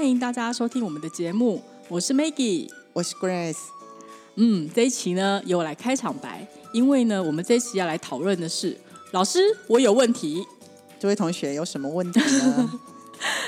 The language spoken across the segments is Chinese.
欢迎大家收听我们的节目，我是 Maggie。我是 Grace，嗯，这一期呢由我来开场白，因为呢我们这一期要来讨论的是，老师我有问题。这位同学有什么问题呢？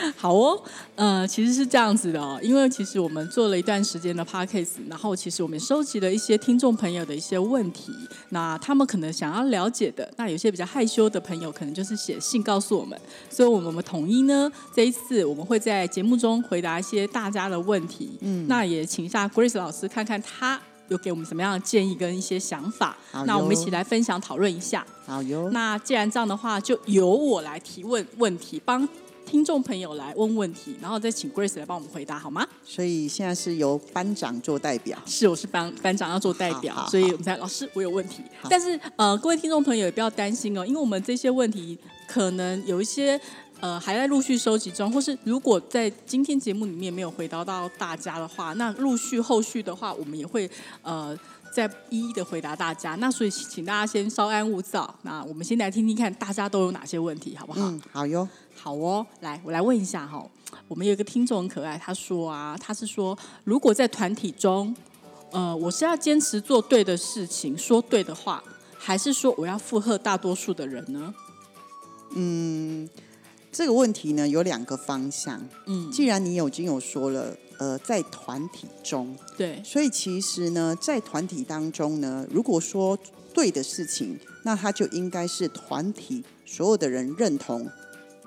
好哦，呃，其实是这样子的哦，因为其实我们做了一段时间的 podcast，然后其实我们收集了一些听众朋友的一些问题，那他们可能想要了解的，那有些比较害羞的朋友，可能就是写信告诉我们，所以我们统一呢，这一次我们会在节目中回答一些大家的问题，嗯，那也请一下 Grace 老师看看他有给我们什么样的建议跟一些想法，好那我们一起来分享讨论一下。好哟，那既然这样的话，就由我来提问问题，帮听众朋友来问问题，然后再请 Grace 来帮我们回答，好吗？所以现在是由班长做代表。是，我是班班长要做代表所以我们才老师我有问题。但是呃，各位听众朋友也不要担心哦，因为我们这些问题可能有一些呃还在陆续收集中，或是如果在今天节目里面没有回答到大家的话，那陆续后续的话，我们也会呃。再一一的回答大家，那所以请大家先稍安勿躁。那我们先来听听看大家都有哪些问题，好不好？嗯，好哟。好哦，来，我来问一下哈，我们有一个听众很可爱，他说啊，他是说，如果在团体中，呃，我是要坚持做对的事情，说对的话，还是说我要附和大多数的人呢？嗯这个问题呢有两个方向。嗯，既然你有已经有说了，呃，在团体中，对，所以其实呢，在团体当中呢，如果说对的事情，那他就应该是团体所有的人认同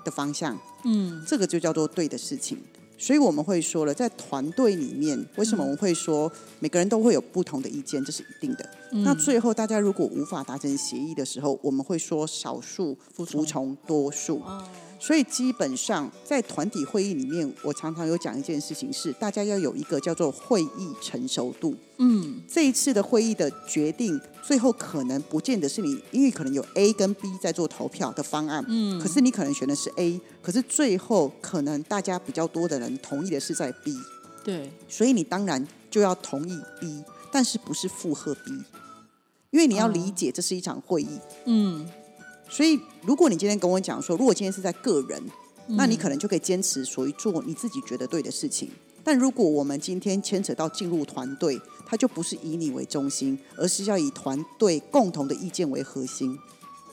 的方向，嗯这个就叫做对的事情。所以我们会说了，在团队里面，为什么我们会说每个人都会有不同的意见，这是一定的。那最后大家如果无法达成协议的时候，我们会说少数服从多数。哦，所以基本上在团体会议里面，我常常有讲一件事情是，大家要有一个叫做会议成熟度。嗯。这一次的会议的决定，最后可能不见得是你，因为可能有 A 跟 B 在做投票的方案，嗯，可是你可能选的是 A，可是最后可能大家比较多的人同意的是在 B，对，所以你当然就要同意 B，但是不是附和 B，因为你要理解这是一场会议。嗯所以，如果你今天跟我讲说，如果今天是在个人，嗯那你可能就可以坚持属于做你自己觉得对的事情。但如果我们今天牵扯到进入团队，它就不是以你为中心，而是要以团队共同的意见为核心。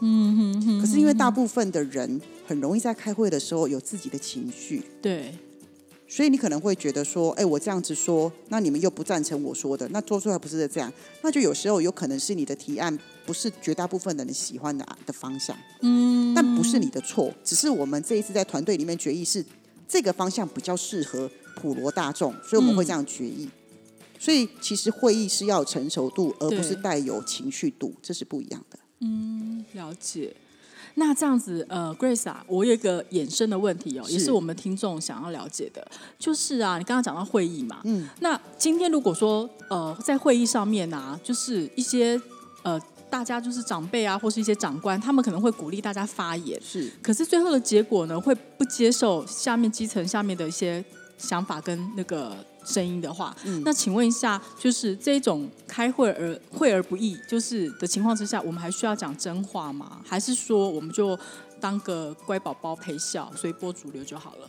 嗯哼哼，可是因为大部分的人很容易在开会的时候有自己的情绪，对，所以你可能会觉得说，哎，我这样子说，那你们又不赞成我说的，那做出来不是这样，那就有时候有可能是你的提案不是绝大部分的人喜欢的的方向。嗯，但不是你的错，只是我们这一次在团队里面决议是这个方向比较适合普罗大众，所以我们会这样决议。所以其实会议是要有成熟度，而不是带有情绪度，这是不一样的。嗯了解。那这样子，呃，Grace 啊，我有一个衍生的问题哦，也是是我们听众想要了解的，就是啊，你刚刚讲到会议嘛，嗯，那今天如果说，呃，在会议上面啊，就是一些呃，大家就是长辈啊，或是一些长官，他们可能会鼓励大家发言，是。可是最后的结果呢，会不接受下面基层下面的一些想法跟那个声音的话，嗯那请问一下，就是这种开会而会而不议，就是的情况之下，我们还需要讲真话吗？还是说我们就当个乖宝宝陪笑，随波逐流就好了？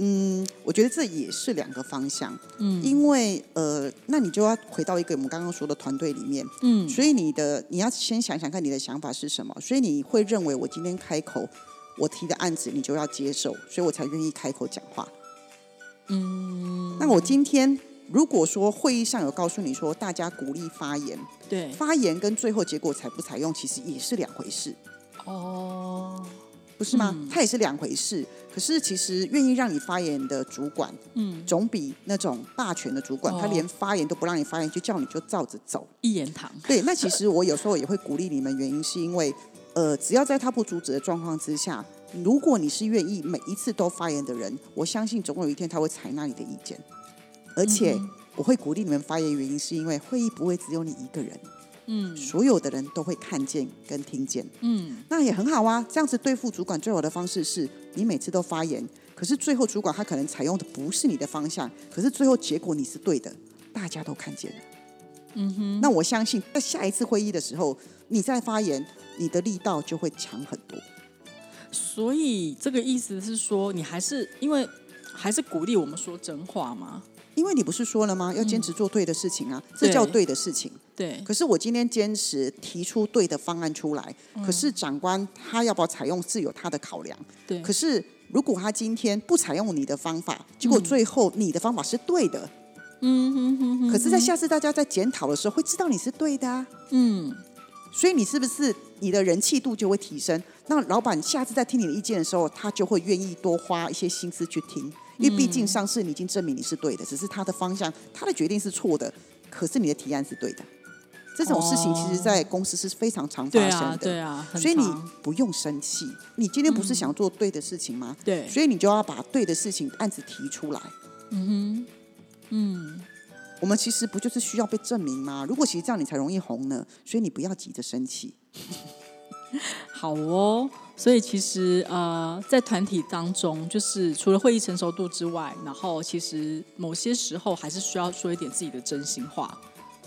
嗯我觉得这也是两个方向。嗯，因为呃，那你就要回到一个我们刚刚说的团队里面。嗯，所以你的你要先想想看你的想法是什么。所以你会认为我今天开口，我提的案子你就要接受，所以我才愿意开口讲话。嗯，那我今天如果说会议上有告诉你说大家鼓励发言，对，发言跟最后结果采不采用其实也是两回事，哦，不是吗？它也是两回事。可是其实愿意让你发言的主管，嗯，总比那种霸权的主管，哦。他连发言都不让你发言，就叫你就照着走。一言堂，对，那其实我有时候也会鼓励你们，原因是因为，呃，只要在他不阻止的状况之下，如果你是愿意每一次都发言的人，我相信总有一天他会采纳你的意见。而且我会鼓励你们发言，原因是因为会议不会只有你一个人，嗯，所有的人都会看见跟听见，嗯，那也很好啊。这样子对付主管最好的方式是你每次都发言，可是最后主管他可能采用的不是你的方向，可是最后结果你是对的，大家都看见了，嗯哼。那我相信在下一次会议的时候，你再发言，你的力道就会强很多。所以这个意思是说，你还是因为还是鼓励我们说真话吗？因为你不是说了吗？要坚持做对的事情啊，这叫对的事情。对。可是我今天坚持提出对的方案出来，可是长官他要不要采用是有他的考量。对。可是如果他今天不采用你的方法，结果最后你的方法是对的，嗯哼哼哼。可是，在下次大家在检讨的时候，会知道你是对的啊。嗯。所以你是不是你的人气度就会提升？那老板下次在听你的意见的时候，他就会愿意多花一些心思去听。因为毕竟上次你已经证明你是对的，只是他的方向、他的决定是错的，可是你的提案是对的。这种事情其实，在公司是非常常发生的。对啊，所以你不用生气。你今天不是想做对的事情吗？对。所以你就要把对的事情案子提出来。嗯哼，嗯。我们其实不就是需要被证明吗？如果其实这样你才容易红呢，所以你不要急着生气。好哦，所以其实呃，在团体当中，就是除了会议成熟度之外，然后其实某些时候还是需要说一点自己的真心话。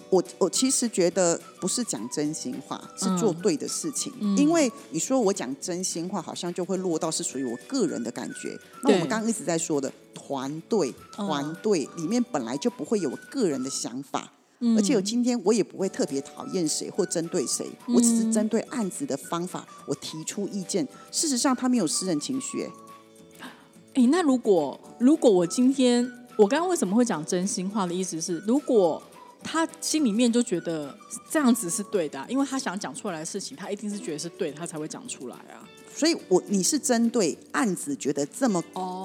我我其实觉得不是讲真心话，是做对的事情。因为你说我讲真心话，好像就会落到是属于我个人的感觉。那我们刚刚一直在说的团队，团队里面本来就不会有个人的想法。而且我今天我也不会特别讨厌谁或针对谁，我只是针对案子的方法，我提出意见。事实上，他没有私人情绪。哎，那如果如果我今天我刚刚为什么会讲真心话的意思是，如果他心里面就觉得这样子是对的，因为他想讲出来的事情，他一定是觉得是对的，他才会讲出来啊。所以，我你是针对案子觉得这么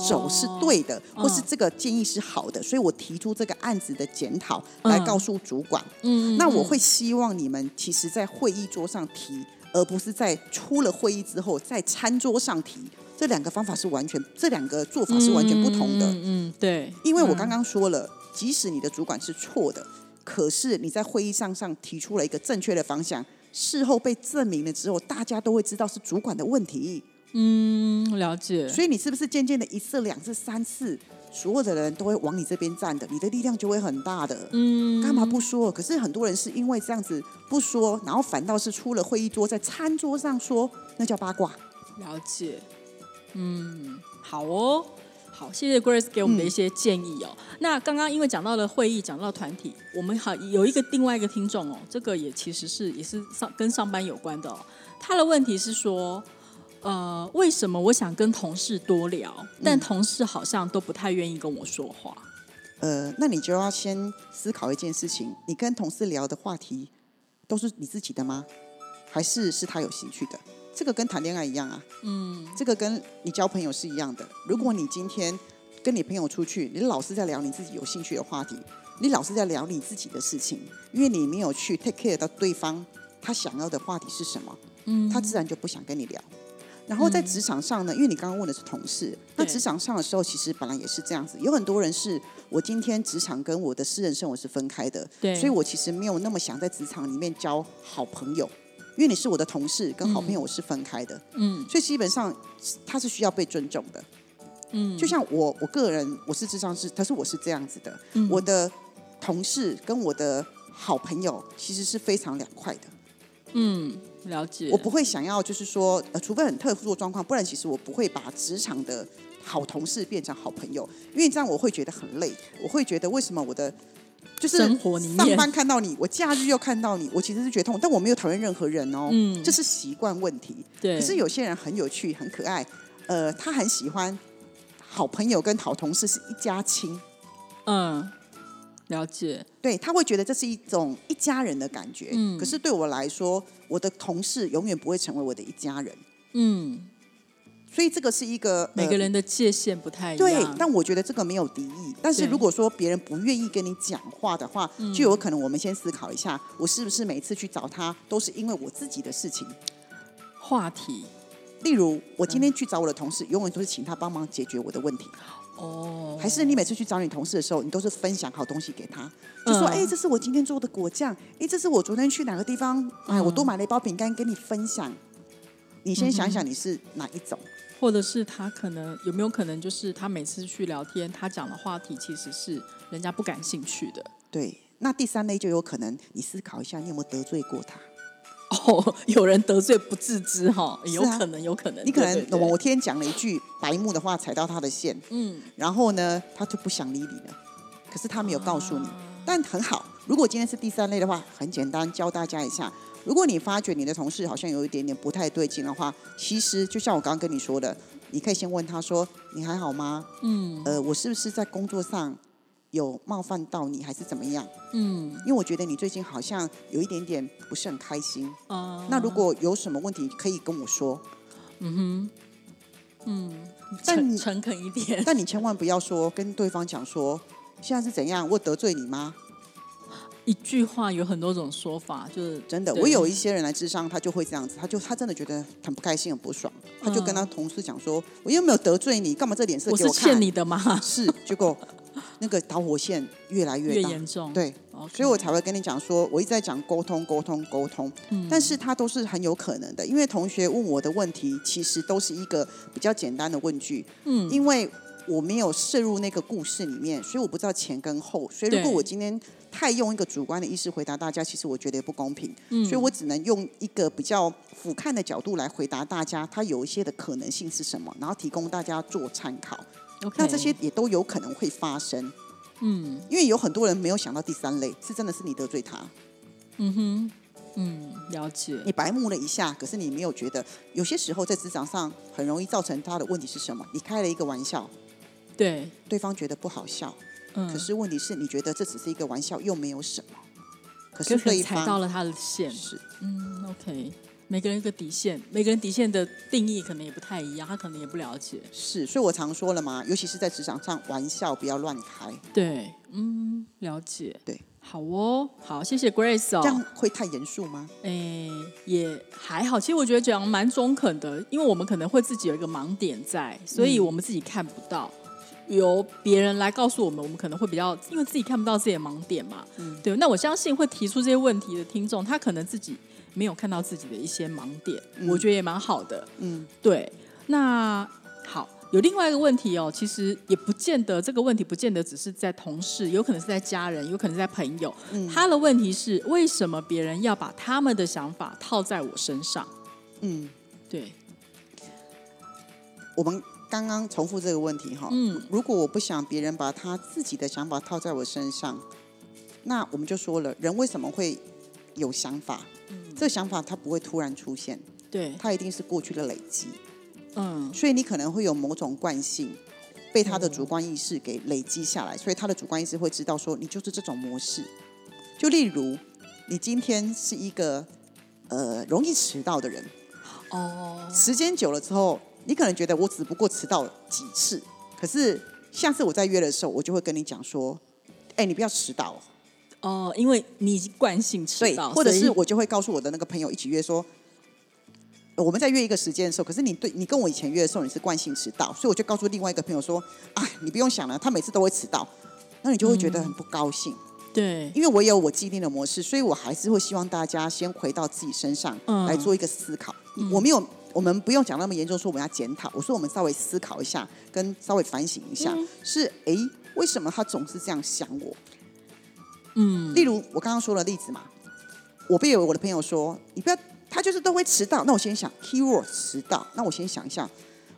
走是对的，或是这个建议是好的，所以我提出这个案子的检讨来告诉主管。嗯，那我会希望你们其实，在会议桌上提，而不是在出了会议之后在餐桌上提。这两个方法是完全，这两个做法是完全不同的。嗯，对。因为我刚刚说了，即使你的主管是错的。可是你在会议上上提出了一个正确的方向，事后被证明了之后，大家都会知道是主管的问题。嗯，了解。所以你是不是渐渐的一次、两次、三次，所有的人都会往你这边站的，你的力量就会很大的。嗯，干嘛不说？可是很多人是因为这样子不说，然后反倒是出了会议桌，在餐桌上说，那叫八卦。了解。嗯，好哦。好，谢谢 Grace 给我们的一些建议哦。那刚刚因为讲到了会议，讲到团体，我们好有一个另外一个听众哦，这个也其实是也是上跟上班有关的哦。他的问题是说，呃，为什么我想跟同事多聊，但同事好像都不太愿意跟我说话？呃，那你就要先思考一件事情：你跟同事聊的话题都是你自己的吗？还是是他有兴趣的？这个跟谈恋爱一样啊，嗯，这个跟你交朋友是一样的。如果你今天跟你朋友出去，你老是在聊你自己有兴趣的话题，你老是在聊你自己的事情，因为你没有去 take care 到对方他想要的话题是什么，嗯，他自然就不想跟你聊。然后在职场上呢，因为你刚刚问的是同事，那职场上的时候其实本来也是这样子，有很多人是我今天职场跟我的私人生活是分开的，对，所以我其实没有那么想在职场里面交好朋友。因为你是我的同事，跟好朋友我是分开的，嗯，所以基本上他是需要被尊重的，嗯，就像我我个人我是智商是，可是我是这样子的，我的同事跟我的好朋友其实是非常两块的，嗯，了解，我不会想要就是说，呃，除非很特殊的状况，不然其实我不会把职场的好同事变成好朋友，因为这样我会觉得很累，我会觉得为什么我的。就是上班看到你，我假日又看到你，我其实是觉得痛，但我没有讨厌任何人哦，嗯，这是习惯问题。对，可是有些人很有趣，很可爱，呃，他很喜欢好朋友跟好同事是一家亲。嗯，了解。对他会觉得这是一种一家人的感觉。嗯，可是对我来说，我的同事永远不会成为我的一家人。嗯。所以这个是一个每个人的界限不太一样。对，但我觉得这个没有敌意。但是如果说别人不愿意跟你讲话的话，就有可能我们先思考一下，我是不是每次去找他都是因为我自己的事情？话题，例如我今天去找我的同事，永远都是请他帮忙解决我的问题。哦，还是你每次去找你同事的时候，你都是分享好东西给他，就说：“哎，这是我今天做的果酱，哎，这是我昨天去哪个地方，哎，我多买了一包饼干跟你分享。”你先想想你是哪一种，或者是他可能有没有可能就是他每次去聊天，他讲的话题其实是人家不感兴趣的。对，那第三类就有可能，你思考一下，你有没有得罪过他？哦，有人得罪不自知哈，有可能，有可能，你可能某天讲了一句白目的话，踩到他的线，嗯，然后呢，他就不想理你了。可是他没有告诉你，但很好。如果今天是第三类的话，很简单，教大家一下。如果你发觉你的同事好像有一点点不太对劲的话，其实就像我刚刚跟你说的，你可以先问他说：“你还好吗？”嗯，呃，我是不是在工作上有冒犯到你，还是怎么样？嗯，因为我觉得你最近好像有一点点不是很开心。哦，那如果有什么问题，可以跟我说。嗯哼，嗯，但诚恳一点。但你千万不要说跟对方讲说，现在是怎样？我得罪你吗？一句话有很多种说法，就是真的。我有一些人来智商，他就会这样子，他就他真的觉得很不开心、很不爽，他就跟他同事讲说：“我又没有得罪你，干嘛这脸色给我看？”我是欠你的吗？是，结果那个导火线越来越严重。对，所以我才会跟你讲说，我一直在讲沟通、沟通、沟通。嗯，但是他都是很有可能的，因为同学问我的问题，其实都是一个比较简单的问句。嗯，因为我没有涉入那个故事里面，所以我不知道前跟后。所以如果我今天太用一个主观的意识回答大家，其实我觉得也不公平。嗯，所以我只能用一个比较俯瞰的角度来回答大家，它有一些的可能性是什么，然后提供大家做参考。那这些也都有可能会发生。嗯，因为有很多人没有想到第三类是真的是你得罪他。嗯哼，嗯，了解。你白目了一下，可是你没有觉得有些时候在职场上很容易造成他的问题是什么？你开了一个玩笑，对，对方觉得不好笑。嗯可是问题是你觉得这只是一个玩笑，又没有什么。可是对踩到了他的线，是嗯，OK。每个人一个底线，每个人底线的定义可能也不太一样，他可能也不了解。是，所以我常说了嘛，尤其是在职场上，玩笑不要乱开。对，嗯，了解。对，好哦，好，谢谢 Grace 哦。这样会太严肃吗？哎，也还好。其实我觉得这样蛮中肯的，因为我们可能会自己有一个盲点在，所以我们自己看不到。由别人来告诉我们，我们可能会比较，因为自己看不到自己的盲点嘛。嗯，对。那我相信会提出这些问题的听众，他可能自己没有看到自己的一些盲点，我觉得也蛮好的。嗯，对。那好，有另外一个问题哦，其实也不见得这个问题不见得只是在同事，有可能是在家人，有可能是在朋友。嗯，他的问题是为什么别人要把他们的想法套在我身上？嗯，对。我们。刚刚重复这个问题哈，嗯，如果我不想别人把他自己的想法套在我身上，那我们就说了，人为什么会有想法？嗯，这想法它不会突然出现，对，它一定是过去的累积，嗯，所以你可能会有某种惯性被他的主观意识给累积下来，所以他的主观意识会知道说你就是这种模式。就例如，你今天是一个呃容易迟到的人，哦，时间久了之后。你可能觉得我只不过迟到几次，可是下次我再约的时候，我就会跟你讲说：“哎，你不要迟到哦，因为你惯性迟到。”或者是我就会告诉我的那个朋友一起约说：“我们在约一个时间的时候，可是你对你跟我以前约的时候你是惯性迟到，所以我就告诉另外一个朋友说：‘啊，你不用想了，他每次都会迟到。’那你就会觉得很不高兴。对，因为我有我既定的模式，所以我还是会希望大家先回到自己身上来做一个思考。我没有。我们不用讲那么严重，说我们要检讨。我说我们稍微思考一下，跟稍微反省一下，是哎，为什么他总是这样想我？嗯，例如我刚刚说的例子嘛，我被我的朋友说，你不要，他就是都会迟到。那我先想，keyword 迟到。那我先想一下，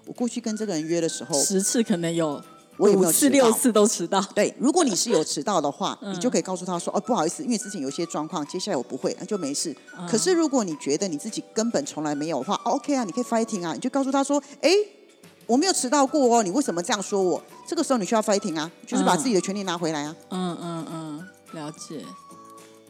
我过去跟这个人约的时候，十次可能有。我有没有四六次都迟到？对，如果你是有迟到的话，你就可以告诉他说：“哦，不好意思，因为之前有一些状况，接下来我不会，那就没事。”可是如果你觉得你自己根本从来没有的话，OK 啊，你可以 fighting 啊，你就告诉他说：“哎，我没有迟到过哦，你为什么这样说我？”这个时候你需要 fighting 啊，就是把自己的权利拿回来啊。嗯嗯嗯，了解。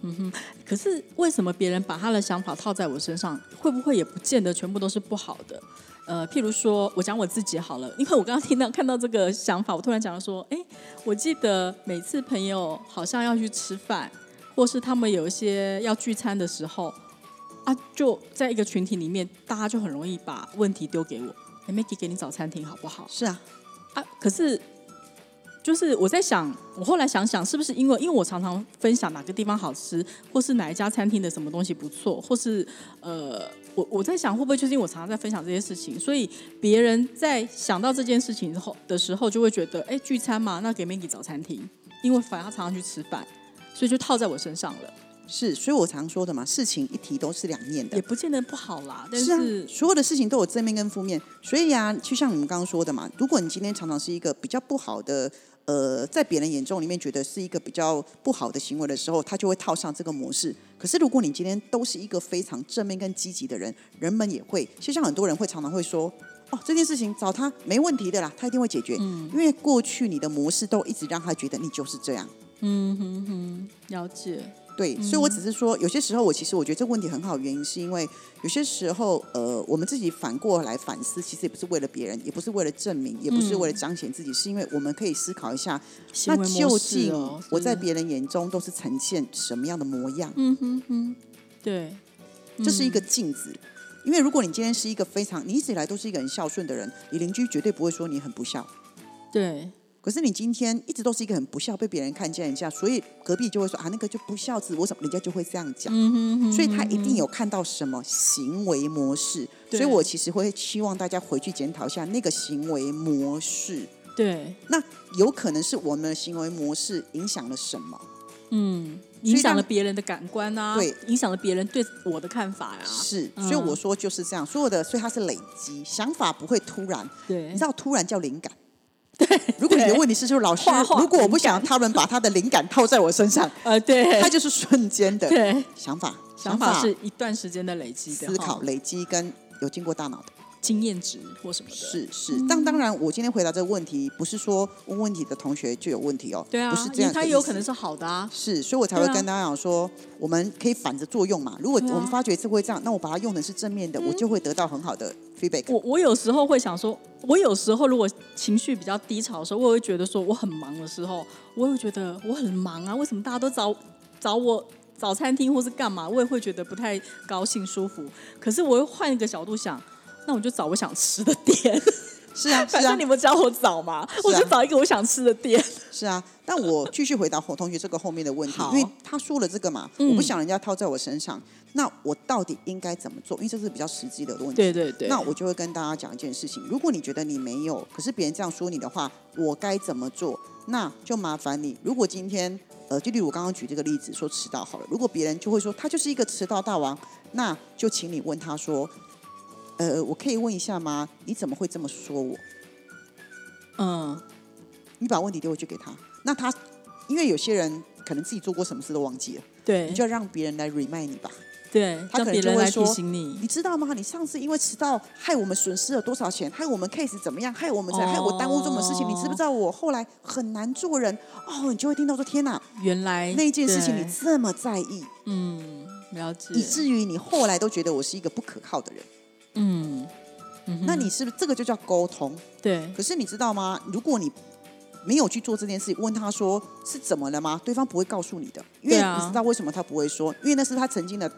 嗯哼，可是为什么别人把他的想法套在我身上，会不会也不见得全部都是不好的？呃，譬如说，我讲我自己好了，因为我刚刚听到看到这个想法，我突然讲说，哎，我记得每次朋友好像要去吃饭，或是他们有一些要聚餐的时候，啊，就在一个群体里面，大家就很容易把问题丢给我，哎，Maggie 给你找餐厅好不好？是啊，啊，可是。就是我在想，我后来想想，是不是因为因为我常常分享哪个地方好吃，或是哪一家餐厅的什么东西不错，或是呃，我我在想会不会就是因为我常常在分享这些事情，所以别人在想到这件事情之后的时候，就会觉得，哎，聚餐嘛，那给 Maggie 找餐厅，因为反正他常常去吃饭，所以就套在我身上了。是，所以我常说的嘛，事情一提都是两面的，也不见得不好啦。但是所有的事情都有正面跟负面，所以啊，就像你们刚刚说的嘛，如果你今天常常是一个比较不好的，呃，在别人眼中里面觉得是一个比较不好的行为的时候，他就会套上这个模式。可是如果你今天都是一个非常正面跟积极的人，人们也会，就像很多人会常常会说，哦，这件事情找他没问题的啦，他一定会解决。嗯，因为过去你的模式都一直让他觉得你就是这样。嗯哼哼，了解。对，所以我只是说，有些时候我其实我觉得这个问题很好，原因是因为有些时候，呃，我们自己反过来反思，其实也不是为了别人，也不是为了证明，也不是为了彰显自己，是因为我们可以思考一下，那究竟我在别人眼中都是呈现什么样的模样？嗯哼哼，对，这是一个镜子。因为如果你今天是一个非常，你一直以来都是一个很孝顺的人，你邻居绝对不会说你很不孝。对。可是你今天一直都是一个很不孝，被别人看见一下，所以隔壁就会说啊，那个就不孝子，我什么人家就会这样讲，所以他一定有看到什么行为模式，所以我其实会希望大家回去检讨一下那个行为模式。对，那有可能是我们的行为模式影响了什么？嗯，影响了别人的感官啊，对，影响了别人对我的看法呀。是，所以我说就是这样，所有的，所以它是累积，想法不会突然，对，你知道突然叫灵感。对，如果你的问题是说老师，如果我不想他们把他的灵感套在我身上，呃，对，他就是瞬间的对。想法，想法是一段时间的累积的思考累积跟有经过大脑的。经验值或什么的，是是，但当然，我今天回答这个问题，不是说问问题的同学就有问题哦，对啊，不是这样，他有可能是好的啊，是，所以我才会跟大家讲说，我们可以反着作用嘛。如果我们发觉这会这样，那我把它用的是正面的，我就会得到很好的 feedback。我我有时候会想说，我有时候如果情绪比较低潮的时候，我会觉得说我很忙的时候，我会觉得我很忙啊，为什么大家都找找我找餐厅或是干嘛，我也会觉得不太高兴舒服。可是我又换一个角度想。那我就找我想吃的店，是啊，反正你们教我找嘛，我就找一个我想吃的店。是啊，但我继续回答火同学这个后面的问题，因为他说了这个嘛，我不想人家套在我身上，那我到底应该怎么做？因为这是比较实际的问题。对对对。那我就会跟大家讲一件事情：如果你觉得你没有，可是别人这样说你的话，我该怎么做？那就麻烦你。如果今天，呃，就例如我刚刚举这个例子说迟到好了，如果别人就会说他就是一个迟到大王，那就请你问他说。呃，我可以问一下吗？你怎么会这么说我？嗯，你把问题丢回去给他，那他因为有些人可能自己做过什么事都忘记了，对，你就要让别人来 remind 你吧。对，他可能就会说，你你知道吗？你上次因为迟到，害我们损失了多少钱？害我们 case 怎么样？害我们在害我耽误这么事情？你知不知道我后来很难做人？哦，你就会听到说，天哪，原来那件事情你这么在意，嗯，了解，以至于你后来都觉得我是一个不可靠的人。嗯，那你是不是这个就叫沟通？对。可是你知道吗？如果你没有去做这件事，问他说是怎么了吗？对方不会告诉你的，因为你知道为什么他不会说？因为那是他曾经的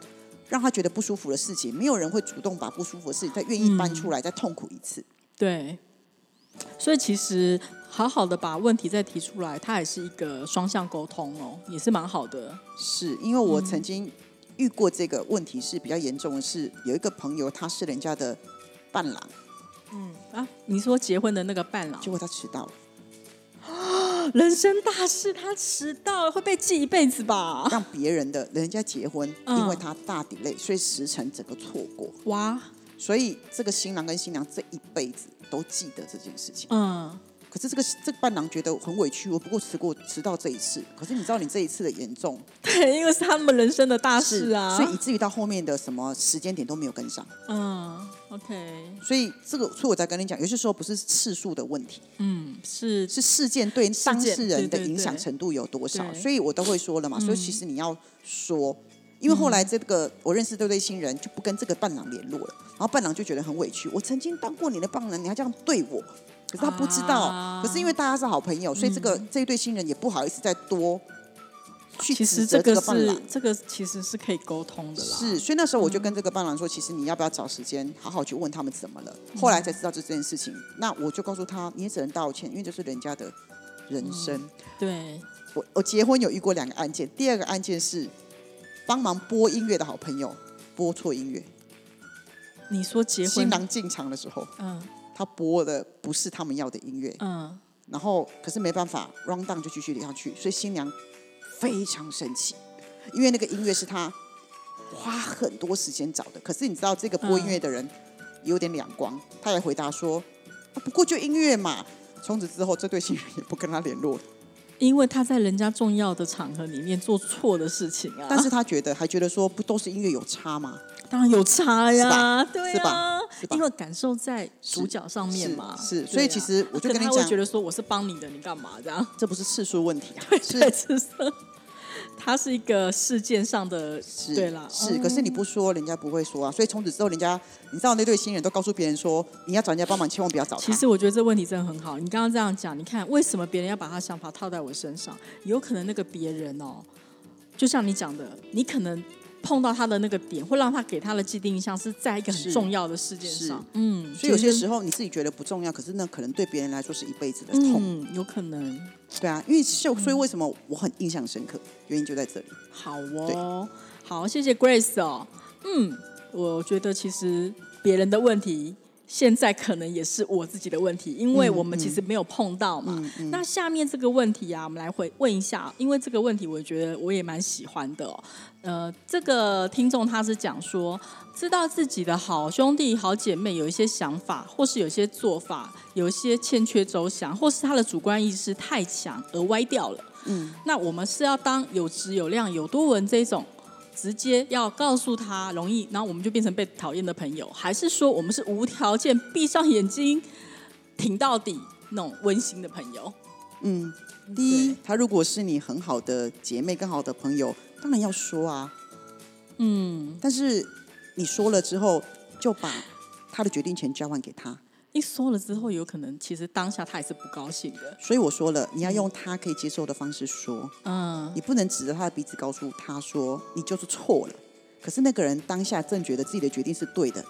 让他觉得不舒服的事情。没有人会主动把不舒服的事情再愿意搬出来，再痛苦一次。对。所以其实好好的把问题再提出来，它也是一个双向沟通哦，也是蛮好的。是因为我曾经。遇过这个问题是比较严重的是，有一个朋友他是人家的伴郎，嗯啊，你说结婚的那个伴郎，结果他迟到了，人生大事他迟到会被记一辈子吧？让别人的人家结婚，因为他大底累，所以时辰整个错过，哇！所以这个新郎跟新娘这一辈子都记得这件事情，嗯。可是这个这个伴郎觉得很委屈，我不过迟过迟到这一次。可是你知道你这一次的严重，对，因为是他们人生的大事啊，所以以至于到后面的什么时间点都没有跟上。嗯，OK。所以这个，所以我在跟你讲，有些时候不是次数的问题，嗯，是是事件对当事人的影响程度有多少，所以我都会说了嘛。所以其实你要说，因为后来这个我认识这对新人就不跟这个伴郎联络了，然后伴郎就觉得很委屈，我曾经当过你的伴郎，你还这样对我。可是他不知道，可是因为大家是好朋友，所以这个这一对新人也不好意思再多去其实这个伴郎。这个其实是可以沟通的啦。是，所以那时候我就跟这个伴郎说，其实你要不要找时间好好去问他们怎么了？后来才知道这件事情，那我就告诉他，你也只能道歉，因为这是人家的人生。对，我我结婚有遇过两个案件，第二个案件是帮忙播音乐的好朋友播错音乐，你说结婚？新郎进场的时候，嗯他播的不是他们要的音乐，嗯然后可是没办法，round down 就继续下去，所以新娘非常生气，因为那个音乐是他花很多时间找的。可是你知道这个播音乐的人有点两光，他也回答说、啊不过就音乐嘛。从此之后，这对新人也不跟他联络了。因为他在人家重要的场合里面做错的事情啊，但是他觉得还觉得说，不都是音乐有差吗？当然有差呀，是吧对是吧啊是，吧因为感受在主角上面嘛，是所以其实我就跟你讲他会觉得说我是帮你的，你干嘛这样？这不是次数问题啊，对，是只是它是一个事件上的，是对啦，是。哦可是你不说，人家不会说啊。所以从此之后，人家你知道那对新人都告诉别人说，你要找人家帮忙，千万不要找他。其实我觉得这问题真的很好。你刚刚这样讲，你看为什么别人要把他想法套在我身上？有可能那个别人哦，就像你讲的，你可能碰到他的那个点，会让他给他的既定印象是在一个很重要的事件上。嗯，所以有些时候，候你自己觉得不重要，可是那可能对别人来说是一辈子的痛。嗯，有可能。对啊，因为就所以为什么我很印象深刻，原因就在这里。好哦，好，谢谢 Grace 哦。嗯，我觉得其实别人的问题，现在可能也是我自己的问题，因为嗯我们其实没有碰到嘛。那下面这个问题啊，我们来回问一下，因为这个问题我觉得我也蛮喜欢的哦。呃，这个听众他是讲说，知道自己的好兄弟、好姐妹有一些想法，或是有些做法，有一些欠缺周详，或是他的主观意识太强而歪掉了。嗯，那我们是要当有质有量有多文这种，直接要告诉他容易，然后我们就变成被讨厌的朋友，还是说我们是无条件闭上眼睛挺到底那种温馨的朋友？嗯，第一对，他如果是你很好的姐妹、更好的朋友，当然要说啊。嗯，但是你说了之后，就把他的决定权交还给他。一说了之后，有可能其实当下他也是不高兴的。所以我说了，你要用他可以接受的方式说，嗯，你不能指着他的鼻子告诉他说你就是错了。可是那个人当下正觉得自己的决定是对的，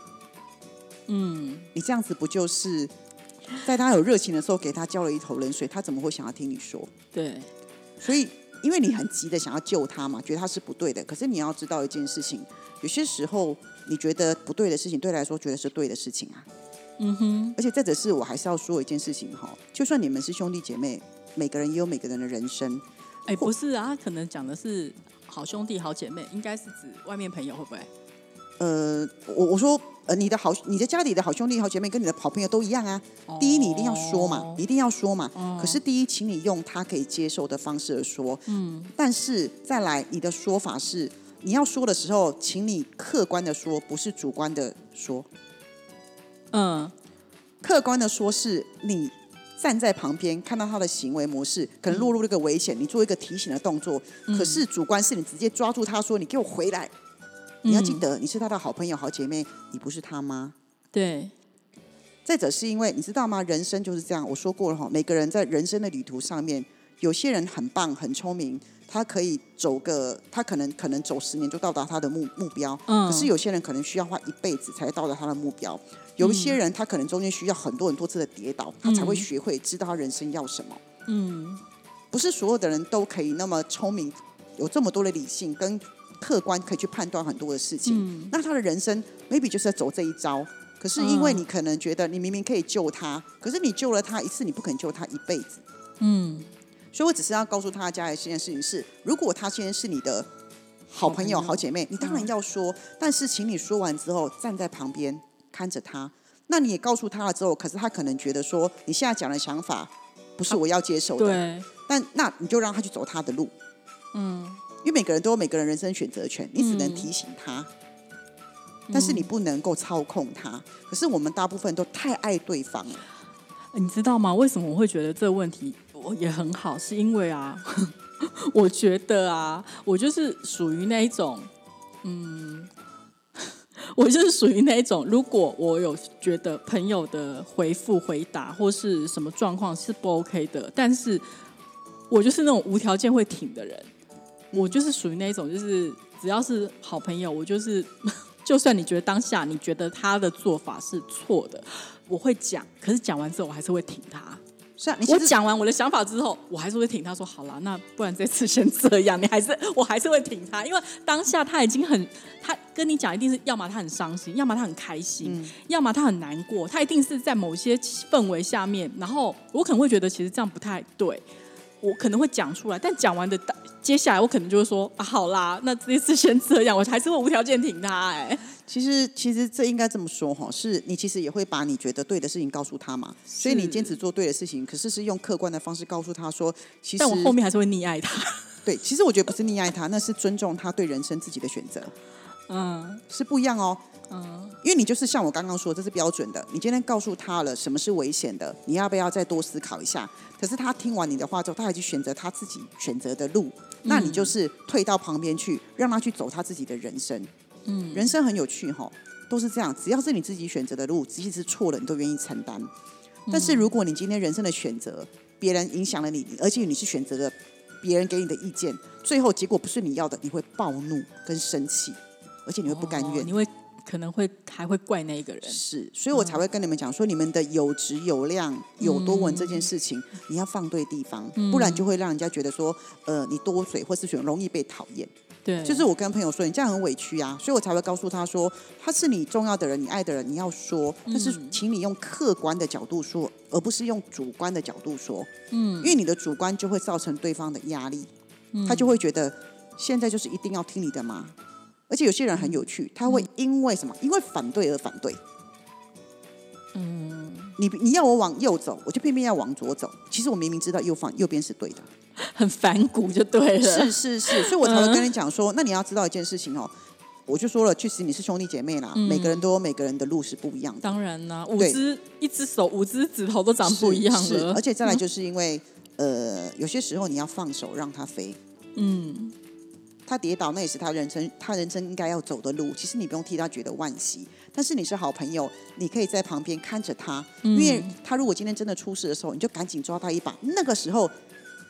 嗯，你这样子不就是在他有热情的时候给他浇了一头冷水？他怎么会想要听你说？对，所以，因为你很急的想要救他嘛，觉得他是不对的。可是你要知道一件事情，有些时候你觉得不对的事情，对他来说觉得是对的事情啊。嗯哼，而且再者是我还是要说一件事情哈，就算你们是兄弟姐妹，每个人也有每个人的人生。哎，不是啊，他可能讲的是好兄弟、好姐妹，应该是指外面朋友，会不会？呃，我我说，呃，你的好，你的家里的好兄弟、好姐妹跟你的好朋友都一样啊。第一，你一定要说嘛一定要说嘛。可是第一，请你用他可以接受的方式而说。嗯。但是再来，你的说法是，你要说的时候，请你客观的说，不是主观的说。嗯，客观的说，是你站在旁边看到他的行为模式，可能落入这个危险，你做一个提醒的动作。可是主观是你直接抓住他说：“你给我回来！”你要记得，你是他的好朋友、好姐妹，你不是他妈。对，再者是因为你知道吗？人生就是这样，我说过了哈，每个人在人生的旅途上面，有些人很棒、很聪明，他可以走个，他可能可能走十年就到达他的目目标。嗯可是有些人可能需要花一辈子才到达他的目标。有一些人他可能中间需要很多很多次的跌倒，他才会学会知道他人生要什么。嗯，不是所有的人都可以那么聪明，有这么多的理性跟客观，可以去判断很多的事情。那他的人生 maybe 就是要走这一招。可是因为你可能觉得你明明可以救他，可是你救了他一次，你不肯救他一辈子。嗯，所以我只是要告诉大家的这件事情是：如果他现在是你的好朋友、好朋友好姐妹，你当然要说，但是请你说完之后站在旁边看着他。那你也告诉他了之后，可是他可能觉得说你现在讲的想法不是我要接受的。对，但那你就让他去走他的路，嗯，因为每个人都有每个人人生选择权，你只能提醒他，但是你不能够操控他。可是我们大部分都太爱对方了，你知道吗？为什么我会觉得这个问题我也很好？是因为啊，我觉得啊，我就是属于那一种，嗯，我就是属于那一种，如果我有觉得朋友的回复、回答或是什么状况是不 OK 的，但是我就是那种无条件会挺的人。我就是属于那一种，就是只要是好朋友，我就是，就算你觉得当下你觉得他的做法是错的，我会讲，可是讲完之后我还是会挺他。是啊，我讲完我的想法之后，我还是会挺他说好了，那不然这次先这样。你还是 我还是会挺他，因为当下他已经很，他跟你讲一定是要么他很伤心，要么他很开心，要么他很难过，他一定是在某些氛围下面。然后我可能会觉得其实这样不太对，我可能会讲出来，但讲完的接下来我可能就会说啊好啦，那这次先这样，我还是会无条件挺他哎。其实，其实这应该这么说哈，是你其实也会把你觉得对的事情告诉他嘛，所以你坚持做对的事情，可是是用客观的方式告诉他说，其实但我后面还是会溺爱他。对，其实我觉得不是溺爱他，那是尊重他对人生自己的选择，嗯，是不一样哦，嗯，因为你就是像我刚刚说，这是标准的，你今天告诉他了什么是危险的，你要不要再多思考一下？可是他听完你的话之后，他还去选择他自己选择的路，那你就是退到旁边去，让他去走他自己的人生。嗯，人生很有趣哈，都是这样。只要是你自己选择的路，即使是错了，你都愿意承担。但是如果你今天人生的选择，别人影响了你，而且你是选择了别人给你的意见，最后结果不是你要的，你会暴怒跟生气，而且你会不甘愿，你会可能会还会怪那一个人。是，所以我才会跟你们讲说，你们的有质有量、有多文这件事情，你要放对地方，不然就会让人家觉得说，呃，你多嘴或是选容易被讨厌。对，就是我跟朋友说，你这样很委屈啊，所以我才会告诉他说，他是你重要的人，你爱的人，你要说，但是请你用客观的角度说，而不是用主观的角度说，嗯，因为你的主观就会造成对方的压力，他就会觉得现在就是一定要听你的吗？而且有些人很有趣，他会因为什么？因为反对而反对。嗯，你你要我往右走，我就偏偏要往左走。其实我明明知道右方右边是对的，很反骨就对了。是是是，所以我才会跟你讲说，那你要知道一件事情哦。我就说了，确实你是兄弟姐妹啦，每个人都有每个人的路是不一样的。当然啦，五只一只手，五只指头都长不一样了。而且再来就是因为，呃，有些时候你要放手让它飞。嗯。他跌倒，那也是他人生他人生应该要走的路。其实你不用替他觉得惋惜，但是你是好朋友，你可以在旁边看着他，因为他如果今天真的出事的时候，你就赶紧抓他一把。那个时候，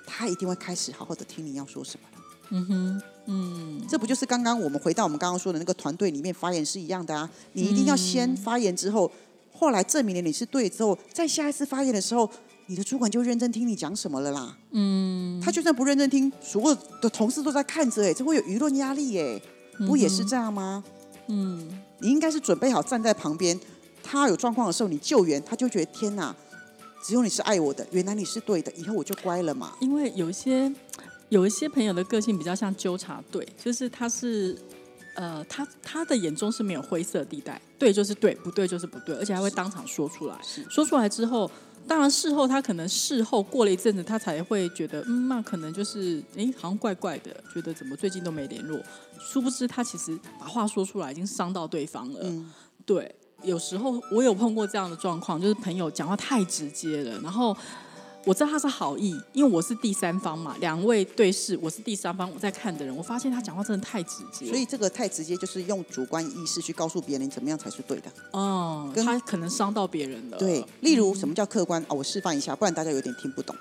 他一定会开始好好的听你要说什么了。嗯哼，嗯，这不就是刚刚我们回到我们刚刚说的那个团队里面发言是一样的啊？你一定要先发言之后，后来证明了你是对之后，在下一次发言的时候。你的主管就认真听你讲什么了啦？嗯，他就算不认真听，所有的同事都在看着，哎，这会有舆论压力，哎，不也是这样吗？嗯，你应该是准备好站在旁边，他有状况的时候你救援，他就觉得天哪，只有你是爱我的，原来你是对的，以后我就乖了嘛。因为有一些有一些朋友的个性比较像纠察队，就是他是呃，他他的眼中是没有灰色地带，对就是对，不对就是不对，而且还会当场说出来，说出来之后。当然，事后他可能事后过了一阵子，他才会觉得，嗯，那可能就是，哎，好像怪怪的，觉得怎么最近都没联络。殊不知，他其实把话说出来，已经伤到对方了。对，有时候我有碰过这样的状况，就是朋友讲话太直接了，然后。我知道他是好意，因为我是第三方嘛，两位对视，我是第三方，我在看的人，我发现他讲话真的太直接，所以这个太直接就是用主观意识去告诉别人怎么样才是对的。哦，他可能伤到别人了。对，例如什么叫客观？哦，我示范一下，不然大家有点听不懂。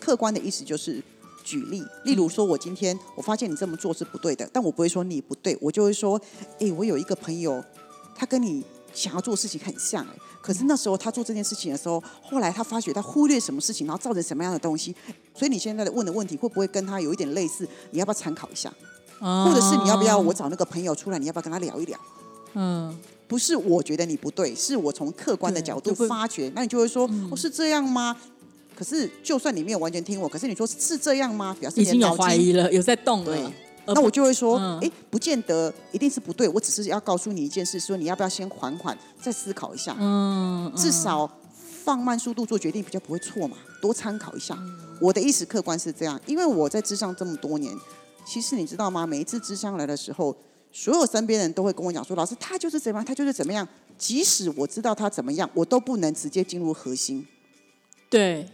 客观的意思就是举例，例如说我今天我发现你这么做是不对的，但我不会说你不对，我就会说，哎，我有一个朋友，他跟你。想要做事情很像哎，可是那时候他做这件事情的时候，后来他发觉他忽略什么事情，然后造成什么样的东西。所以你现在的问的问题会不会跟他有一点类似？你要不要参考一下？或者是你要不要我找那个朋友出来？你要不要跟他聊一聊？嗯，不是我觉得你不对，是我从客观的角度发觉。那你就会说，哦，是这样吗？可是就算你没有完全听我，可是你说是这样吗？表示已经有怀疑了，有在动了。那我就会说，哎，不见得一定是不对，我只是要告诉你一件事，说你要不要先缓缓，再思考一下，嗯，至少放慢速度做决定比较不会错嘛，多参考一下。我的意思客观是这样，因为我在智商这么多年，其实你知道吗？每一次智商来的时候，所有身边人都会跟我讲说，老师他就是怎么样，他就是怎么样。即使我知道他怎么样，我都不能直接进入核心，对，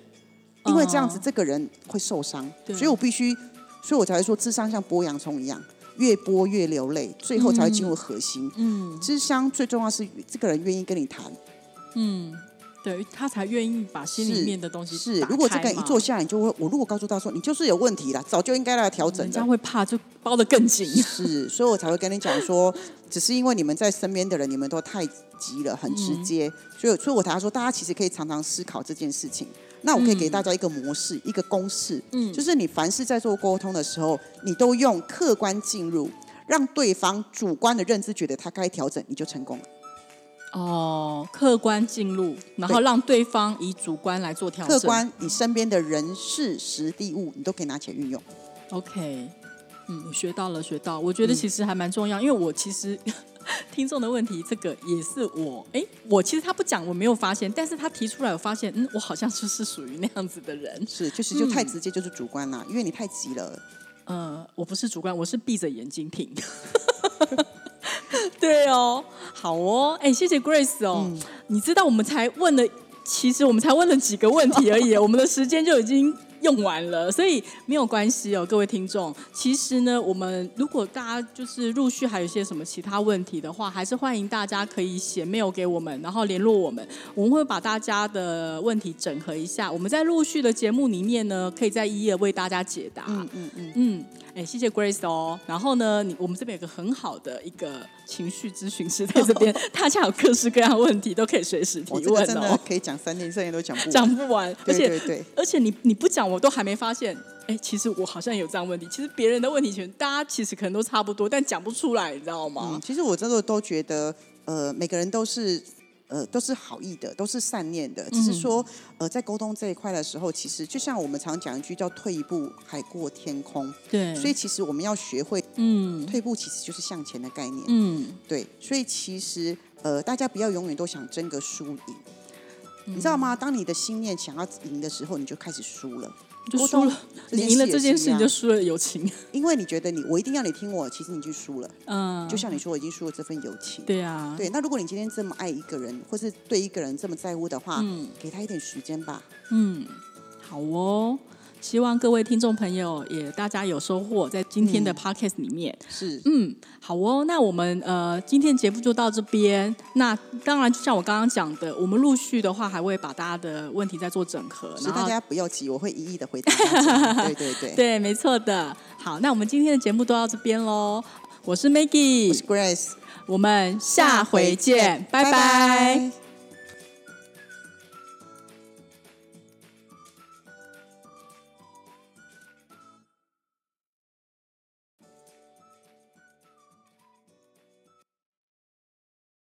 因为这样子这个人会受伤，所以我必须。所以我才会说，智商像剥洋葱一样，越剥越流泪，最后才会进入核心。嗯，智商最重要是这个人愿意跟你谈。嗯，对他才愿意把心里面的东西是。如果这个人一坐下来，你就会，我如果告诉他说，你就是有问题了，早就应该来调整。人家会怕，就包的更紧。是，所以我才会跟你讲说，只是因为你们在身边的人，你们都太急了，很直接，所以，所以我才说，大家其实可以常常思考这件事情。那我可以给大家一个模式，一个公式，嗯，就是你凡是在做沟通的时候，你都用客观进入，让对方主观的认知觉得他该调整，你就成功了。哦，客观进入，然后让对方以主观来做调整。客观，你身边的人事、时地物，你都可以拿起来运用。OK，嗯，学到了，学到。我觉得其实还蛮重要，因为我其实 听众的问题，这个也是我，哎，我其实他不讲，我没有发现，但是他提出来，我发现，嗯，我好像就是属于那样子的人。是，就是就太直接，就是主观啦，因为你太急了。呃，我不是主观，我是闭着眼睛听。对哦，好哦，哎，谢谢 Grace 哦。你知道我们才问了，其实我们才问了几个问题而已，我们的时间就已经用完了，所以没有关系哦，各位听众。其实呢，我们如果大家就是陆续还有一些什么其他问题的话，还是欢迎大家可以写 mail 给我们，然后联络我们，我们会把大家的问题整合一下，我们在陆续的节目里面呢，可以在一页为大家解答。嗯嗯嗯嗯。哎，谢谢 Grace 哦。然后呢，你我们这边有个很好的一个情绪咨询师在这边，大家有各式各样问题都可以随时提问哦。可以讲三天三夜都讲不 讲不完。而且对，而且你你不讲，我都还没发现。哎，其实我好像有这样问题。其实别人的问题全大家其实可能都差不多，但讲不出来，你知道吗？其实我真的都觉得，呃，每个人都是。呃，都是好意的，都是善念的。只是说，呃，在沟通这一块的时候，其实就像我们常讲一句叫“退一步，海阔天空”。对。所以其实我们要学会，嗯，退步其实就是向前的概念。嗯。对。所以其实，呃，大家不要永远都想争个输赢，你知道吗？当你的心念想要赢的时候，你就开始输了。就输了，你赢了这件事，你就输了友情。因为你觉得你我一定要你听我，其实你就输了。嗯，就像你说，我已经输了这份友情。对啊，对。那如果你今天这么爱一个人，或是对一个人这么在乎的话，嗯，给他一点时间吧。嗯，好哦。希望各位听众朋友也大家有收获，在今天的 podcast 里面是嗯好哦，那我们呃今天节目就到这边。那当然就像我刚刚讲的，我们陆续的话还会把大家的问题再做整合，是大家不要急，我会一一的回答。对 对对，对，没错的。好，那我们今天的节目都到这边喽。我是 Maggie，我是 Grace，我们下回见，拜拜。